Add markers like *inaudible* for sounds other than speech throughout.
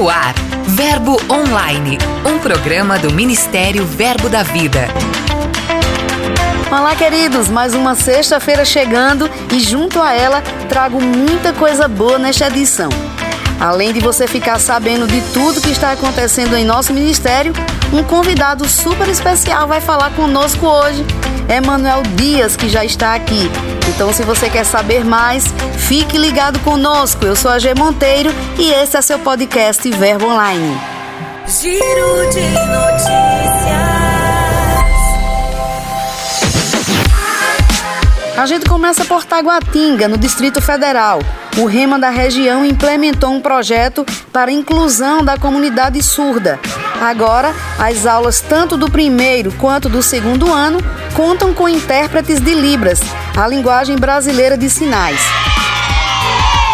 No ar, Verbo Online, um programa do Ministério Verbo da Vida. Olá, queridos, mais uma sexta-feira chegando e junto a ela trago muita coisa boa nesta edição. Além de você ficar sabendo de tudo que está acontecendo em nosso ministério, um convidado super especial vai falar conosco hoje. É Manuel Dias, que já está aqui. Então, se você quer saber mais, fique ligado conosco. Eu sou a G Monteiro e esse é seu podcast Verbo Online. Giro de notícias. A gente começa por Taguatinga, no Distrito Federal. O Rema da região implementou um projeto para inclusão da comunidade surda. Agora, as aulas tanto do primeiro quanto do segundo ano contam com intérpretes de Libras, a linguagem brasileira de sinais.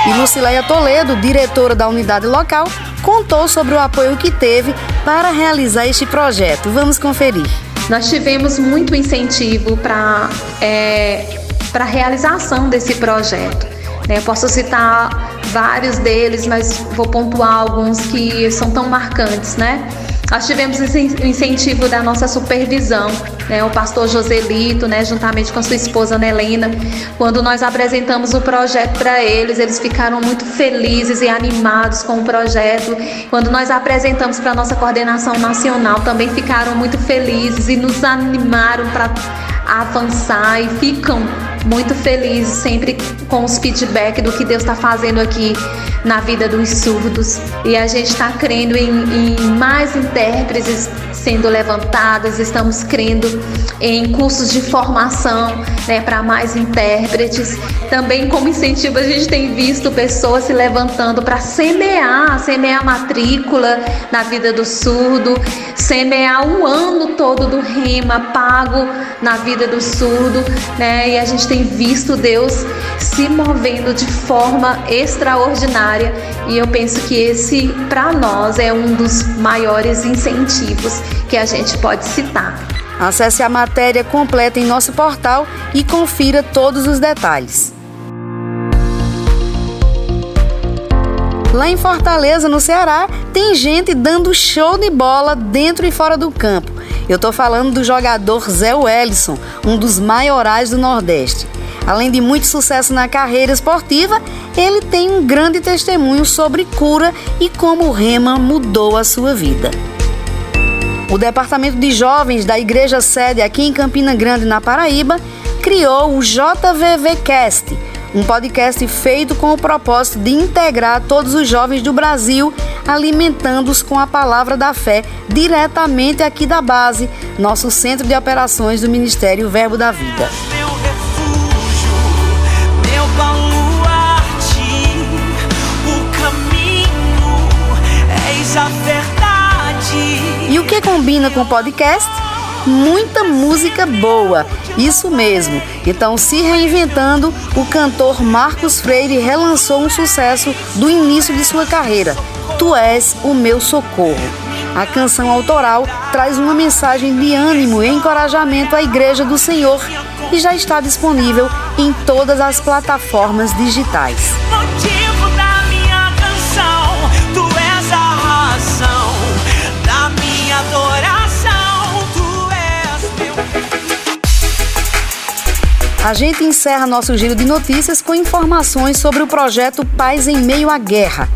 E Lucileia Toledo, diretora da unidade local, contou sobre o apoio que teve para realizar este projeto. Vamos conferir. Nós tivemos muito incentivo para é, a realização desse projeto. Né? Posso citar vários deles, mas vou pontuar alguns que são tão marcantes, né? Nós tivemos o incentivo da nossa supervisão, né, o pastor Joselito, né, juntamente com sua esposa Nelena. Quando nós apresentamos o projeto para eles, eles ficaram muito felizes e animados com o projeto. Quando nós apresentamos para a nossa coordenação nacional, também ficaram muito felizes e nos animaram para avançar e ficam muito felizes sempre com os feedback do que Deus está fazendo aqui na vida dos surdos. E a gente está crendo em, em mais intérpretes sendo levantadas, estamos crendo em cursos de formação né, para mais intérpretes. Também, como incentivo, a gente tem visto pessoas se levantando para semear, semear matrícula na vida do surdo, semear o ano todo do rema pago na vida do surdo, né? E a gente tem visto Deus se movendo de forma extraordinária e eu penso que esse para nós é um dos maiores incentivos que a gente pode citar. Acesse a matéria completa em nosso portal e confira todos os detalhes. Lá em Fortaleza, no Ceará, tem gente dando show de bola dentro e fora do campo. Eu tô falando do jogador Zé Wellison, um dos maiorais do Nordeste. Além de muito sucesso na carreira esportiva, ele tem um grande testemunho sobre cura e como o rema mudou a sua vida. O Departamento de Jovens da Igreja Sede aqui em Campina Grande, na Paraíba, criou o JVVcast, um podcast feito com o propósito de integrar todos os jovens do Brasil, alimentando-os com a palavra da fé diretamente aqui da base, nosso centro de operações do Ministério Verbo da Vida. Com o podcast? Muita música boa, isso mesmo. Então, se reinventando, o cantor Marcos Freire relançou um sucesso do início de sua carreira, Tu és o meu socorro. A canção autoral traz uma mensagem de ânimo e encorajamento à Igreja do Senhor e já está disponível em todas as plataformas digitais. A gente encerra nosso giro de notícias com informações sobre o projeto Paz em Meio à Guerra.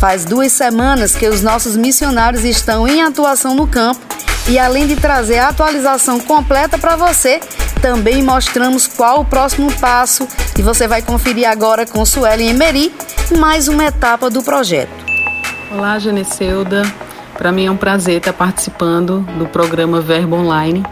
Faz duas semanas que os nossos missionários estão em atuação no campo e, além de trazer a atualização completa para você, também mostramos qual o próximo passo e você vai conferir agora com Suelen Emery mais uma etapa do projeto. Olá, Geneseuda. Para mim é um prazer estar participando do programa Verbo Online.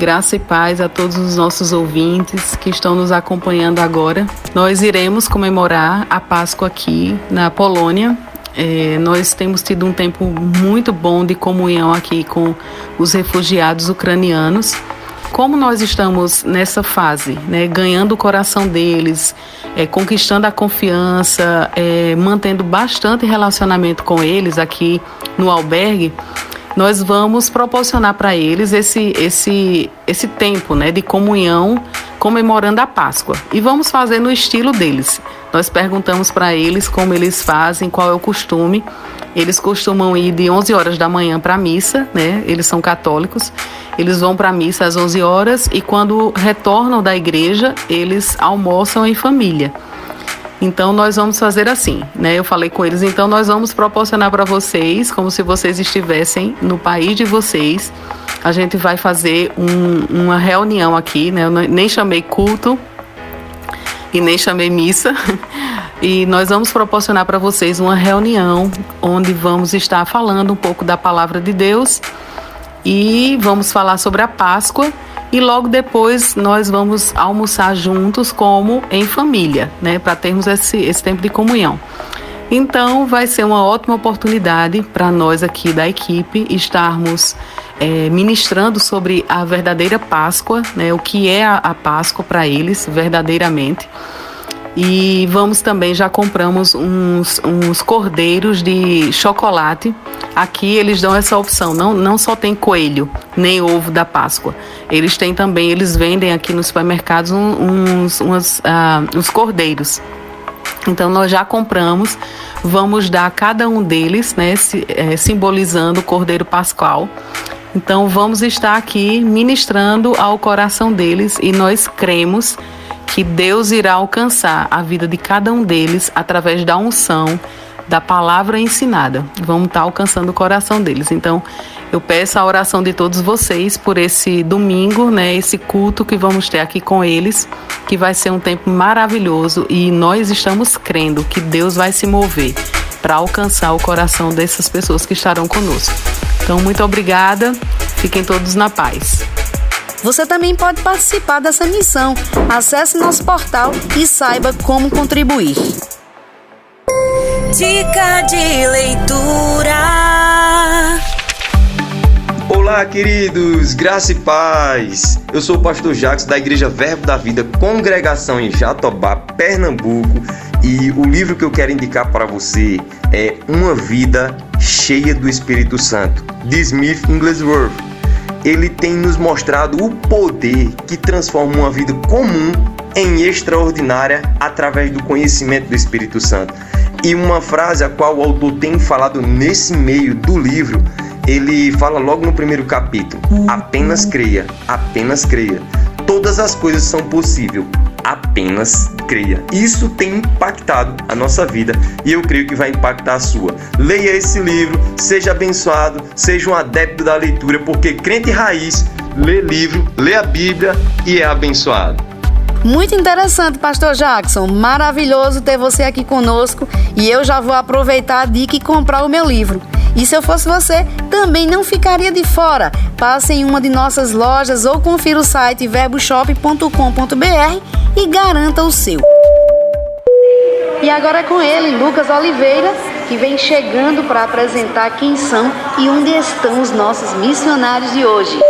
Graça e paz a todos os nossos ouvintes que estão nos acompanhando agora. Nós iremos comemorar a Páscoa aqui na Polônia. É, nós temos tido um tempo muito bom de comunhão aqui com os refugiados ucranianos. Como nós estamos nessa fase, né, ganhando o coração deles, é, conquistando a confiança, é, mantendo bastante relacionamento com eles aqui no albergue, nós vamos proporcionar para eles esse, esse, esse tempo né, de comunhão comemorando a Páscoa. E vamos fazer no estilo deles. Nós perguntamos para eles como eles fazem, qual é o costume. Eles costumam ir de 11 horas da manhã para a missa, né? Eles são católicos. Eles vão para a missa às 11 horas e quando retornam da igreja, eles almoçam em família. Então nós vamos fazer assim, né? Eu falei com eles, então nós vamos proporcionar para vocês, como se vocês estivessem no país de vocês. A gente vai fazer um, uma reunião aqui, né? Eu nem chamei culto e nem chamei missa. *laughs* E nós vamos proporcionar para vocês uma reunião onde vamos estar falando um pouco da palavra de Deus e vamos falar sobre a Páscoa e logo depois nós vamos almoçar juntos como em família, né, para termos esse, esse tempo de comunhão. Então vai ser uma ótima oportunidade para nós aqui da equipe estarmos é, ministrando sobre a verdadeira Páscoa, né, o que é a, a Páscoa para eles verdadeiramente. E vamos também, já compramos uns, uns cordeiros de chocolate. Aqui eles dão essa opção, não, não só tem coelho, nem ovo da Páscoa. Eles têm também, eles vendem aqui nos supermercados uns, uns, uh, uns cordeiros. Então nós já compramos, vamos dar a cada um deles, né, é, simbolizando o Cordeiro Pascual. Então vamos estar aqui ministrando ao coração deles e nós cremos que Deus irá alcançar a vida de cada um deles através da unção da palavra ensinada. Vamos estar alcançando o coração deles. Então, eu peço a oração de todos vocês por esse domingo, né, esse culto que vamos ter aqui com eles, que vai ser um tempo maravilhoso e nós estamos crendo que Deus vai se mover para alcançar o coração dessas pessoas que estarão conosco. Então, muito obrigada. Fiquem todos na paz. Você também pode participar dessa missão. Acesse nosso portal e saiba como contribuir. Dica de leitura. Olá, queridos, graça e paz. Eu sou o pastor Jacques da Igreja Verbo da Vida, congregação em Jatobá, Pernambuco, e o livro que eu quero indicar para você é Uma Vida Cheia do Espírito Santo, de Smith Inglesworth ele tem nos mostrado o poder que transforma uma vida comum em extraordinária através do conhecimento do Espírito Santo. E uma frase a qual o autor tem falado nesse meio do livro, ele fala logo no primeiro capítulo: apenas creia, apenas creia. Todas as coisas são possíveis apenas creia. Isso tem impactado a nossa vida e eu creio que vai impactar a sua. Leia esse livro, seja abençoado, seja um adepto da leitura, porque crente raiz lê livro, lê a Bíblia e é abençoado. Muito interessante, Pastor Jackson. Maravilhoso ter você aqui conosco e eu já vou aproveitar a dica e comprar o meu livro. E se eu fosse você, também não ficaria de fora. Passe em uma de nossas lojas ou confira o site verboshop.com.br e garanta o seu. E agora é com ele, Lucas Oliveira, que vem chegando para apresentar quem são e onde estão os nossos missionários de hoje.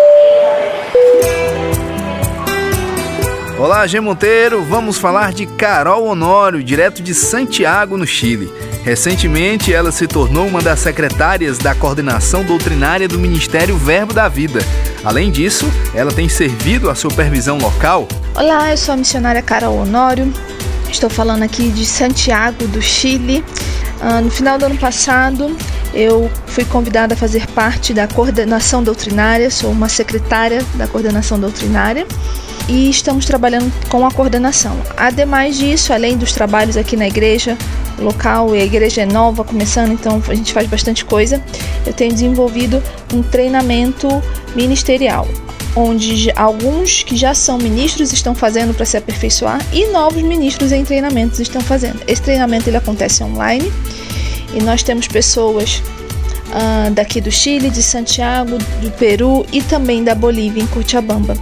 Olá, G Monteiro. Vamos falar de Carol Honório, direto de Santiago, no Chile. Recentemente, ela se tornou uma das secretárias da coordenação doutrinária do Ministério Verbo da Vida. Além disso, ela tem servido a supervisão local. Olá, eu sou a missionária Carol Honório. Estou falando aqui de Santiago, do Chile. Ah, no final do ano passado, eu fui convidada a fazer parte da coordenação doutrinária, sou uma secretária da coordenação doutrinária e estamos trabalhando com a coordenação. Ademais disso, além dos trabalhos aqui na igreja local, e a igreja é nova, começando, então a gente faz bastante coisa, eu tenho desenvolvido um treinamento ministerial. Onde alguns que já são ministros estão fazendo para se aperfeiçoar e novos ministros em treinamentos estão fazendo. Esse treinamento ele acontece online e nós temos pessoas uh, daqui do Chile, de Santiago, do Peru e também da Bolívia, em Cochabamba.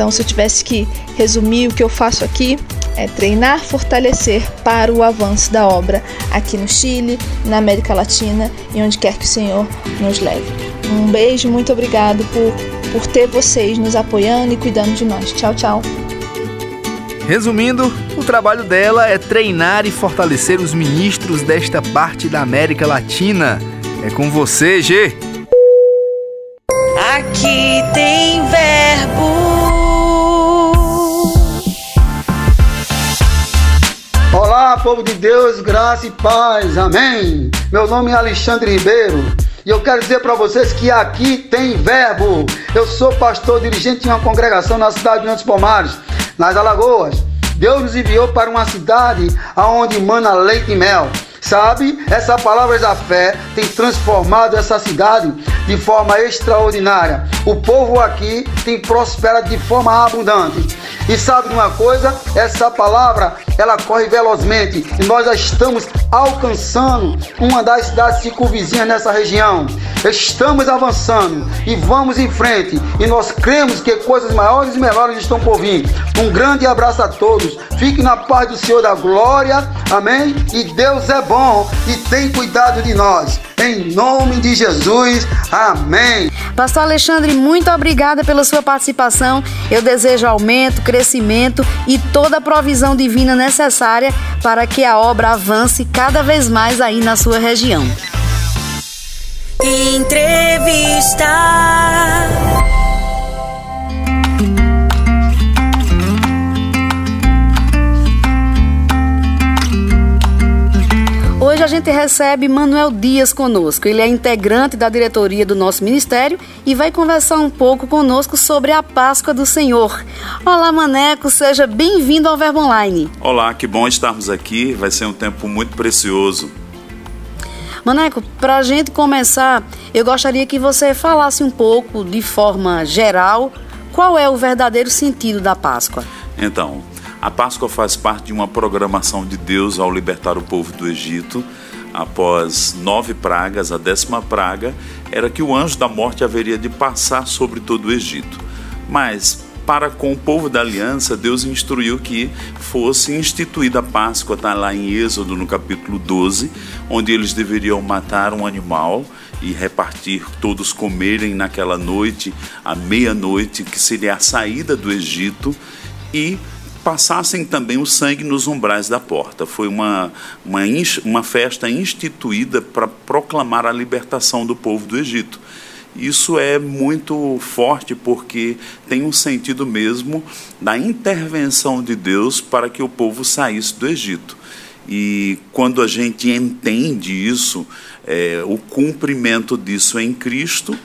Então, se eu tivesse que resumir o que eu faço aqui, é treinar, fortalecer para o avanço da obra aqui no Chile, na América Latina e onde quer que o Senhor nos leve. Um beijo, muito obrigado por, por ter vocês nos apoiando e cuidando de nós. Tchau, tchau. Resumindo, o trabalho dela é treinar e fortalecer os ministros desta parte da América Latina. É com você, G. Aqui tem povo de Deus, graça e paz, amém. Meu nome é Alexandre Ribeiro e eu quero dizer para vocês que aqui tem verbo. Eu sou pastor dirigente de uma congregação na cidade de Montes Pomares, nas Alagoas. Deus nos enviou para uma cidade aonde mana leite e mel. Sabe, essa palavra da fé tem transformado essa cidade de forma extraordinária. O povo aqui tem prosperado de forma abundante. E sabe de uma coisa? Essa palavra ela corre velozmente e nós já estamos alcançando uma das cidades circunvizinhas nessa região. Estamos avançando e vamos em frente e nós cremos que coisas maiores e melhores estão por vir. Um grande abraço a todos. Fique na paz do Senhor da glória. Amém? E Deus é bom e tem cuidado de nós. Em nome de Jesus. Pastor Alexandre, muito obrigada pela sua participação. Eu desejo aumento, crescimento e toda a provisão divina necessária para que a obra avance cada vez mais aí na sua região. Entrevista. Hoje a gente recebe Manuel Dias conosco. Ele é integrante da diretoria do nosso ministério e vai conversar um pouco conosco sobre a Páscoa do Senhor. Olá, Maneco, seja bem-vindo ao Verbo Online. Olá, que bom estarmos aqui. Vai ser um tempo muito precioso. Maneco, para a gente começar, eu gostaria que você falasse um pouco, de forma geral, qual é o verdadeiro sentido da Páscoa. Então, a Páscoa faz parte de uma programação de Deus ao libertar o povo do Egito. Após nove pragas, a décima praga era que o anjo da morte haveria de passar sobre todo o Egito. Mas, para com o povo da aliança, Deus instruiu que fosse instituída a Páscoa, está lá em Êxodo, no capítulo 12, onde eles deveriam matar um animal e repartir, todos comerem naquela noite, à meia-noite, que seria a saída do Egito, e passassem também o sangue nos umbrais da porta. Foi uma, uma, uma festa instituída para proclamar a libertação do povo do Egito. Isso é muito forte porque tem um sentido mesmo da intervenção de Deus para que o povo saísse do Egito. E quando a gente entende isso, é, o cumprimento disso em Cristo,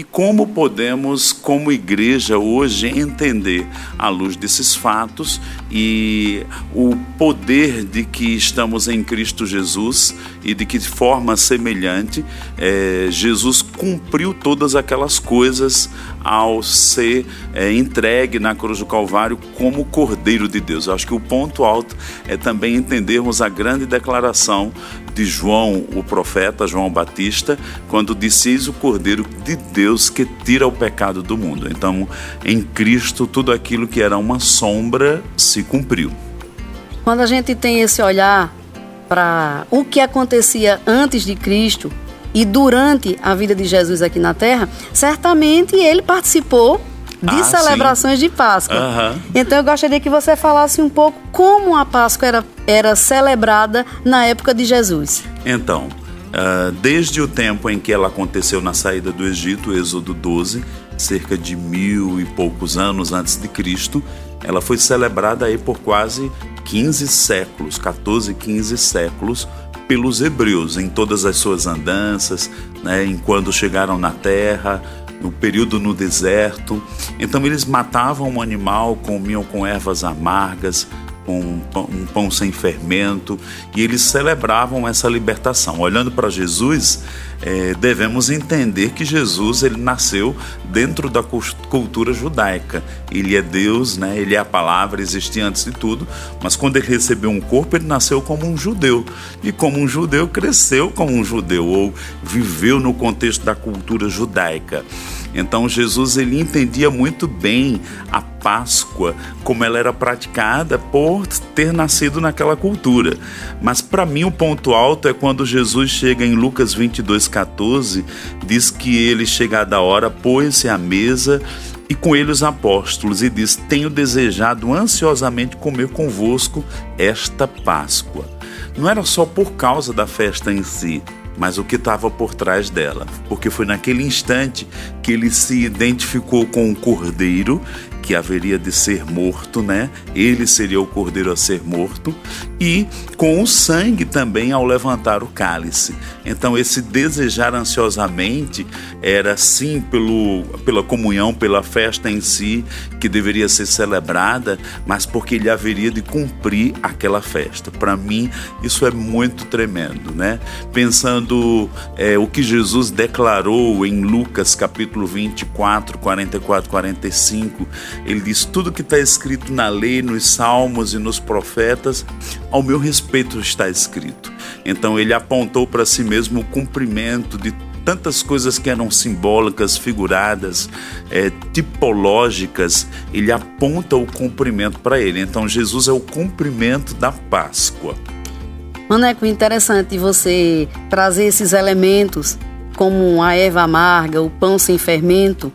e como podemos, como igreja, hoje entender, à luz desses fatos, e o poder de que estamos em Cristo Jesus e de que forma semelhante é, Jesus cumpriu todas aquelas coisas ao ser é, entregue na cruz do Calvário como Cordeiro de Deus. Eu acho que o ponto alto é também entendermos a grande declaração de João, o profeta João Batista, quando disse: o Cordeiro de Deus que tira o pecado do mundo. Então, em Cristo, tudo aquilo que era uma sombra se cumpriu. Quando a gente tem esse olhar para o que acontecia antes de Cristo e durante a vida de Jesus aqui na Terra, certamente ele participou de Ah, celebrações de Páscoa. Aham. Então eu gostaria que você falasse um pouco como a Páscoa era, era celebrada na época de Jesus. Então, ah, desde o tempo em que ela aconteceu na saída do Egito, Êxodo 12, cerca de mil e poucos anos antes de Cristo, ela foi celebrada aí por quase 15 séculos, 14, 15 séculos, pelos hebreus em todas as suas andanças, né, em quando chegaram na terra, no período no deserto. Então eles matavam um animal, comiam com ervas amargas, com um pão, um pão sem fermento, e eles celebravam essa libertação. Olhando para Jesus, eh, devemos entender que Jesus ele nasceu dentro da cultura judaica. Ele é Deus, né? ele é a palavra, existia antes de tudo, mas quando ele recebeu um corpo, ele nasceu como um judeu. E como um judeu, cresceu como um judeu, ou viveu no contexto da cultura judaica. Então Jesus ele entendia muito bem a Páscoa como ela era praticada por ter nascido naquela cultura. Mas para mim o ponto alto é quando Jesus chega em Lucas 22:14, diz que ele chegada a hora pôs-se à mesa e com ele os apóstolos e diz: "Tenho desejado ansiosamente comer convosco esta Páscoa". Não era só por causa da festa em si, mas o que estava por trás dela, porque foi naquele instante que ele se identificou com o cordeiro que haveria de ser morto, né? Ele seria o cordeiro a ser morto e com o sangue também ao levantar o cálice. Então esse desejar ansiosamente era sim pelo, pela comunhão, pela festa em si que deveria ser celebrada, mas porque ele haveria de cumprir aquela festa. Para mim isso é muito tremendo, né? Pensando é, o que Jesus declarou em Lucas capítulo 24, 44, 45 ele diz: tudo que está escrito na lei, nos salmos e nos profetas, ao meu respeito está escrito. Então ele apontou para si mesmo o cumprimento de tantas coisas que eram simbólicas, figuradas, é, tipológicas, ele aponta o cumprimento para ele. Então Jesus é o cumprimento da Páscoa. Maneco, interessante você trazer esses elementos, como a erva amarga, o pão sem fermento,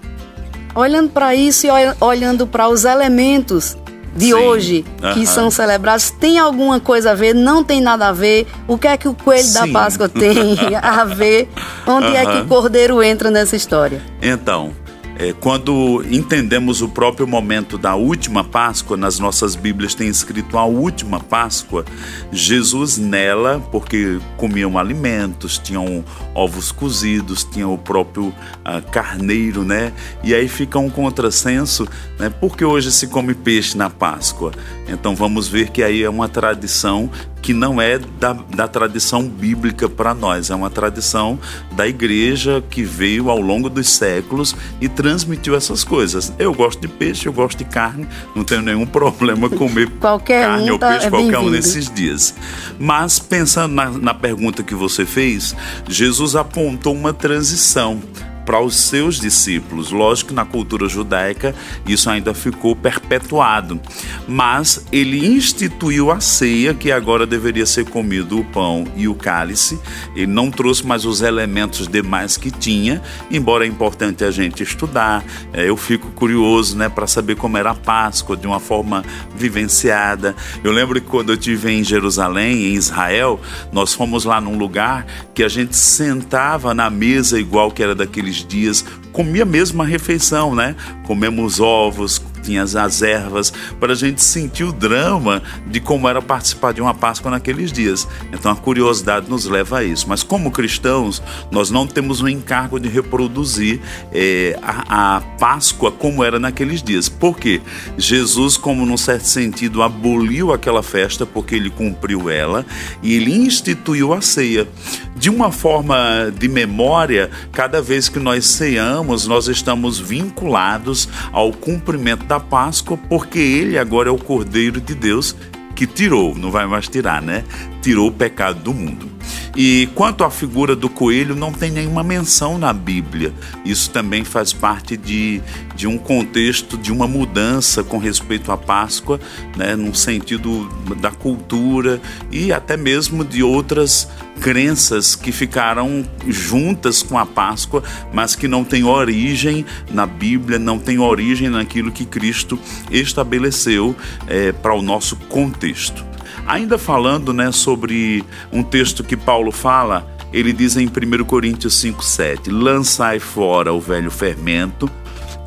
olhando para isso e olhando para os elementos de Sim. hoje que uhum. são celebrados, tem alguma coisa a ver? Não tem nada a ver? O que é que o coelho Sim. da Páscoa tem *laughs* a ver? Onde uhum. é que o cordeiro entra nessa história? Então, é, quando entendemos o próprio momento da última Páscoa, nas nossas Bíblias tem escrito a última Páscoa, Jesus nela, porque comiam alimentos, tinham ovos cozidos, tinham o próprio uh, carneiro, né? E aí fica um contrassenso, né? Porque hoje se come peixe na Páscoa. Então vamos ver que aí é uma tradição que não é da, da tradição bíblica para nós, é uma tradição da igreja que veio ao longo dos séculos e transmitiu essas coisas. Eu gosto de peixe, eu gosto de carne, não tenho nenhum *laughs* problema comer qualquer carne um ou tá, peixe é qualquer um nesses dias. Mas pensando na, na pergunta que você fez, Jesus apontou uma transição para os seus discípulos. Lógico que na cultura judaica isso ainda ficou perpetuado, mas ele instituiu a ceia, que agora deveria ser comido o pão e o cálice. Ele não trouxe mais os elementos demais que tinha, embora é importante a gente estudar. É, eu fico curioso, né, para saber como era a Páscoa de uma forma vivenciada. Eu lembro que quando eu estive em Jerusalém, em Israel, nós fomos lá num lugar que a gente sentava na mesa igual que era daqueles dias, comia a mesma refeição, né? Comemos ovos, tinha as ervas, para a gente sentir o drama de como era participar de uma Páscoa naqueles dias. Então a curiosidade nos leva a isso. Mas como cristãos, nós não temos o encargo de reproduzir é, a, a Páscoa como era naqueles dias. Por quê? Jesus, como num certo sentido, aboliu aquela festa porque ele cumpriu ela e ele instituiu a ceia. De uma forma de memória, cada vez que nós ceamos, nós estamos vinculados ao cumprimento da da Páscoa, porque ele agora é o Cordeiro de Deus que tirou, não vai mais tirar, né? Tirou o pecado do mundo. E quanto à figura do coelho, não tem nenhuma menção na Bíblia. Isso também faz parte de, de um contexto, de uma mudança com respeito à Páscoa, né, num sentido da cultura e até mesmo de outras crenças que ficaram juntas com a Páscoa, mas que não têm origem na Bíblia, não têm origem naquilo que Cristo estabeleceu é, para o nosso contexto. Ainda falando né, sobre um texto que Paulo fala, ele diz em 1 Coríntios 5,7: Lançai fora o velho fermento,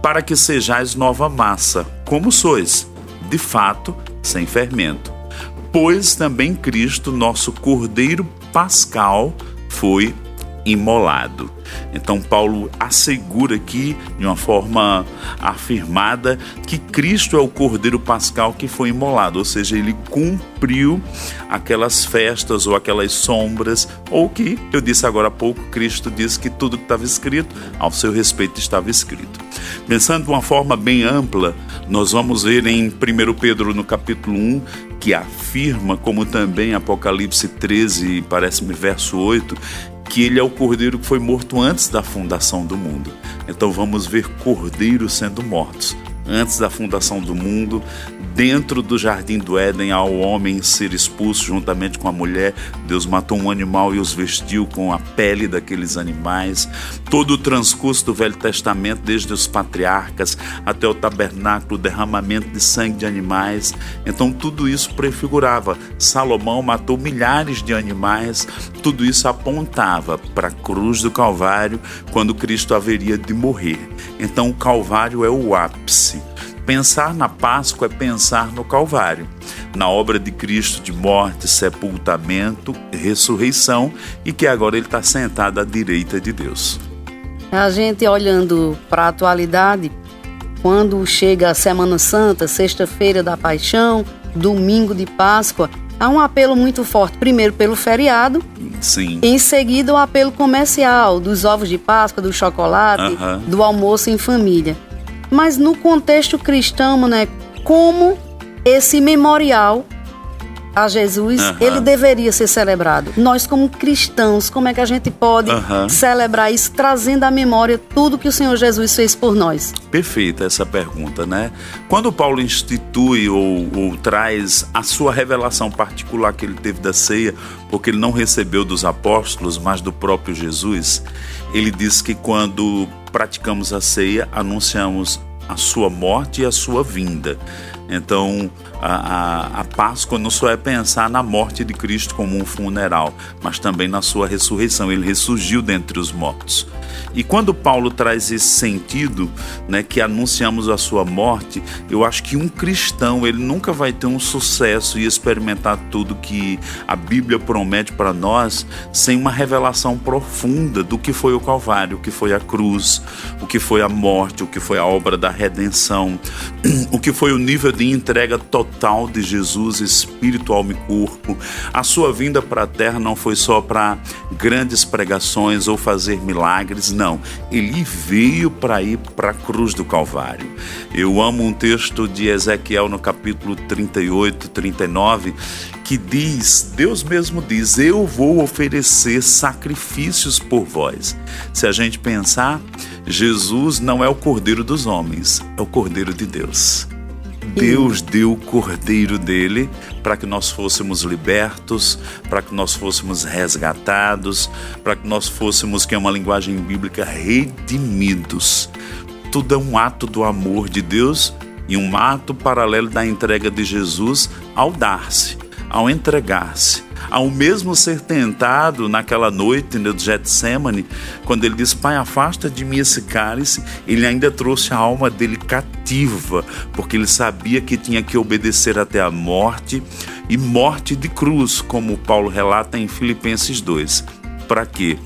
para que sejais nova massa, como sois, de fato, sem fermento. Pois também Cristo, nosso Cordeiro Pascal, foi imolado. Então, Paulo assegura aqui, de uma forma afirmada, que Cristo é o Cordeiro Pascal que foi imolado, ou seja, ele cumpriu aquelas festas ou aquelas sombras, ou que, eu disse agora há pouco, Cristo disse que tudo que estava escrito, ao seu respeito estava escrito. Pensando de uma forma bem ampla, nós vamos ver em 1 Pedro, no capítulo 1, que afirma, como também Apocalipse 13, parece-me verso 8, que ele é o cordeiro que foi morto antes da fundação do mundo. Então vamos ver cordeiros sendo mortos antes da fundação do mundo, dentro do jardim do Éden, ao homem ser expulso juntamente com a mulher. Deus matou um animal e os vestiu com a pele daqueles animais. Todo o transcurso do Velho Testamento, desde os patriarcas até o tabernáculo, o derramamento de sangue de animais. Então, tudo isso prefigurava. Salomão matou milhares de animais. Tudo isso apontava para a cruz do Calvário, quando Cristo haveria de morrer. Então, o Calvário é o ápice Pensar na Páscoa é pensar no Calvário, na obra de Cristo de morte, sepultamento, ressurreição e que agora ele está sentado à direita de Deus. A gente olhando para a atualidade, quando chega a Semana Santa, sexta-feira da Paixão, domingo de Páscoa, há um apelo muito forte, primeiro pelo feriado, Sim. em seguida o apelo comercial dos ovos de Páscoa, do chocolate, Aham. do almoço em família. Mas no contexto cristão, né, como esse memorial a Jesus, ele deveria ser celebrado. Nós como cristãos, como é que a gente pode celebrar isso trazendo à memória tudo que o Senhor Jesus fez por nós? Perfeita essa pergunta, né? Quando Paulo institui ou, ou traz a sua revelação particular que ele teve da ceia, porque ele não recebeu dos apóstolos, mas do próprio Jesus, ele diz que quando praticamos a ceia, anunciamos a sua morte e a sua vinda. Então, a, a, a Páscoa não só é pensar na morte de Cristo como um funeral, mas também na sua ressurreição. Ele ressurgiu dentre os mortos. E quando Paulo traz esse sentido, né, que anunciamos a sua morte, eu acho que um cristão ele nunca vai ter um sucesso e experimentar tudo que a Bíblia promete para nós sem uma revelação profunda do que foi o Calvário, o que foi a cruz, o que foi a morte, o que foi a obra da redenção, *clears throat* o que foi o nível de entrega total de Jesus, espírito, alma e corpo. A sua vinda para a terra não foi só para grandes pregações ou fazer milagres, não. Ele veio para ir para a cruz do Calvário. Eu amo um texto de Ezequiel no capítulo 38, 39, que diz, Deus mesmo diz: Eu vou oferecer sacrifícios por vós. Se a gente pensar, Jesus não é o cordeiro dos homens, é o cordeiro de Deus. Deus deu o cordeiro dele para que nós fôssemos libertos, para que nós fôssemos resgatados, para que nós fôssemos, que é uma linguagem bíblica, redimidos. Tudo é um ato do amor de Deus e um ato paralelo da entrega de Jesus ao dar-se, ao entregar-se, ao mesmo ser tentado naquela noite no Getsemane, quando ele diz: Pai, afasta de mim esse cálice, ele ainda trouxe a alma dele cativa, porque ele sabia que tinha que obedecer até a morte e morte de cruz, como Paulo relata em Filipenses 2. Para quê?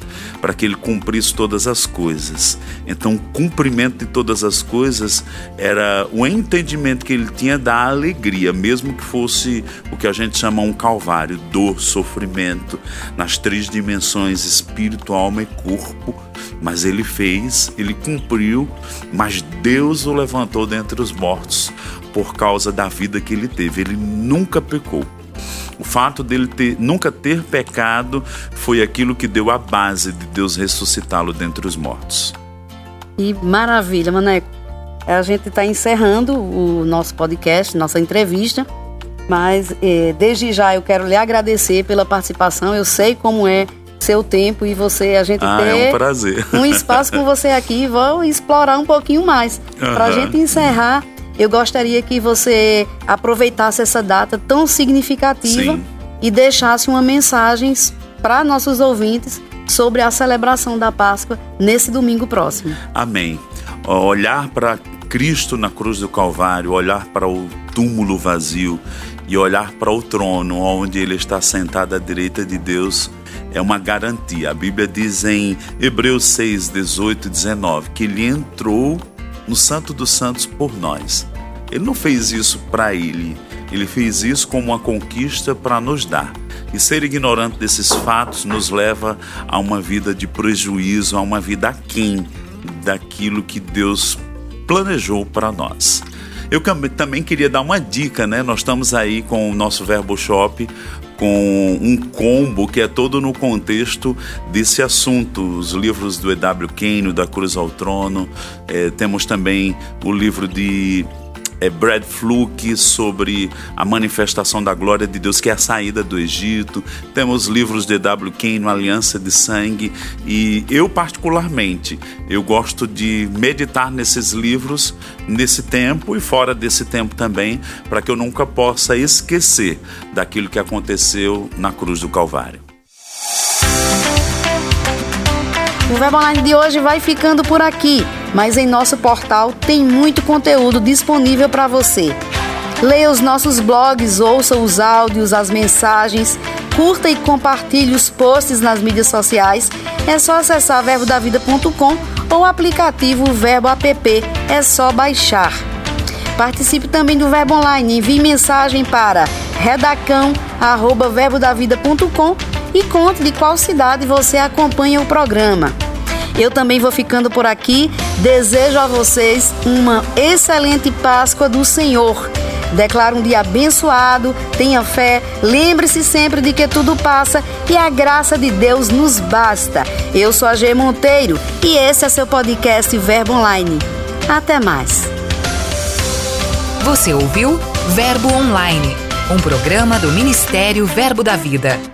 Para que ele cumprisse todas as coisas. Então, o cumprimento de todas as coisas era o entendimento que ele tinha da alegria, mesmo que fosse o que a gente chama um calvário, dor, sofrimento, nas três dimensões espírito, alma e corpo. Mas ele fez, ele cumpriu, mas Deus o levantou dentre os mortos por causa da vida que ele teve. Ele nunca pecou. O fato dele ter, nunca ter pecado foi aquilo que deu a base de Deus ressuscitá-lo dentre os mortos. E maravilha, Maneco. A gente está encerrando o nosso podcast, nossa entrevista, mas eh, desde já eu quero lhe agradecer pela participação. Eu sei como é seu tempo e você, a gente Ah, ter é um prazer. um espaço com você aqui. Vou explorar um pouquinho mais. Para a gente encerrar, eu gostaria que você aproveitasse essa data tão significativa Sim. e deixasse uma mensagem para nossos ouvintes sobre a celebração da Páscoa nesse domingo próximo. Amém. Olhar para Cristo na cruz do Calvário, olhar para o túmulo vazio e olhar para o trono onde ele está sentado à direita de Deus é uma garantia. A Bíblia diz em Hebreus 6, 18 e 19 que ele entrou no Santo dos Santos por nós. Ele não fez isso para ele, ele fez isso como uma conquista para nos dar. E ser ignorante desses fatos nos leva a uma vida de prejuízo, a uma vida aquém daquilo que Deus planejou para nós. Eu também queria dar uma dica, né? Nós estamos aí com o nosso Verbo Shop com um combo que é todo no contexto desse assunto. Os livros do E.W. Kane, da Cruz ao Trono. Eh, temos também o livro de é Brad Fluke sobre a manifestação da glória de Deus, que é a saída do Egito. Temos livros de W. Kane, Aliança de Sangue. E eu, particularmente, eu gosto de meditar nesses livros, nesse tempo e fora desse tempo também, para que eu nunca possa esquecer daquilo que aconteceu na cruz do Calvário. O Verbo Online de hoje vai ficando por aqui. Mas em nosso portal tem muito conteúdo disponível para você. Leia os nossos blogs, ouça os áudios, as mensagens, curta e compartilhe os posts nas mídias sociais. É só acessar verbodavida.com ou o aplicativo Verbo App, é só baixar. Participe também do Verbo Online, envie mensagem para redacão@verbodavida.com e conte de qual cidade você acompanha o programa. Eu também vou ficando por aqui. Desejo a vocês uma excelente Páscoa do Senhor. Declaro um dia abençoado, tenha fé, lembre-se sempre de que tudo passa e a graça de Deus nos basta. Eu sou a G Monteiro e esse é seu podcast Verbo Online. Até mais. Você ouviu Verbo Online, um programa do Ministério Verbo da Vida.